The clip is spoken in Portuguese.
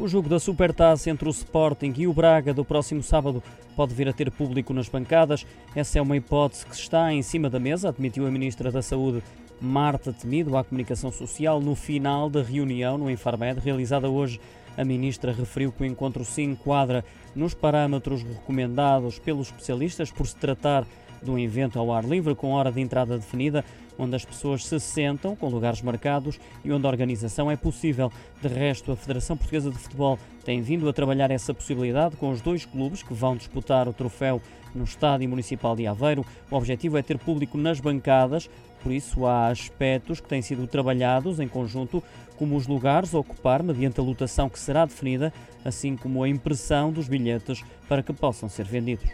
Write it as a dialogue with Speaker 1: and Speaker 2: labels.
Speaker 1: O jogo da Supertaça entre o Sporting e o Braga do próximo sábado pode vir a ter público nas bancadas. Essa é uma hipótese que está em cima da mesa, admitiu a Ministra da Saúde Marta Temido à comunicação social no final da reunião no Infarmed realizada hoje. A ministra referiu que o encontro se enquadra nos parâmetros recomendados pelos especialistas por se tratar de um evento ao ar livre com hora de entrada definida, onde as pessoas se sentam com lugares marcados e onde a organização é possível. De resto, a Federação Portuguesa de Futebol tem vindo a trabalhar essa possibilidade com os dois clubes que vão disputar o troféu no Estádio Municipal de Aveiro. O objetivo é ter público nas bancadas, por isso há aspectos que têm sido trabalhados em conjunto, como os lugares a ocupar mediante a lotação que será definida, assim como a impressão dos bilhetes para que possam ser vendidos.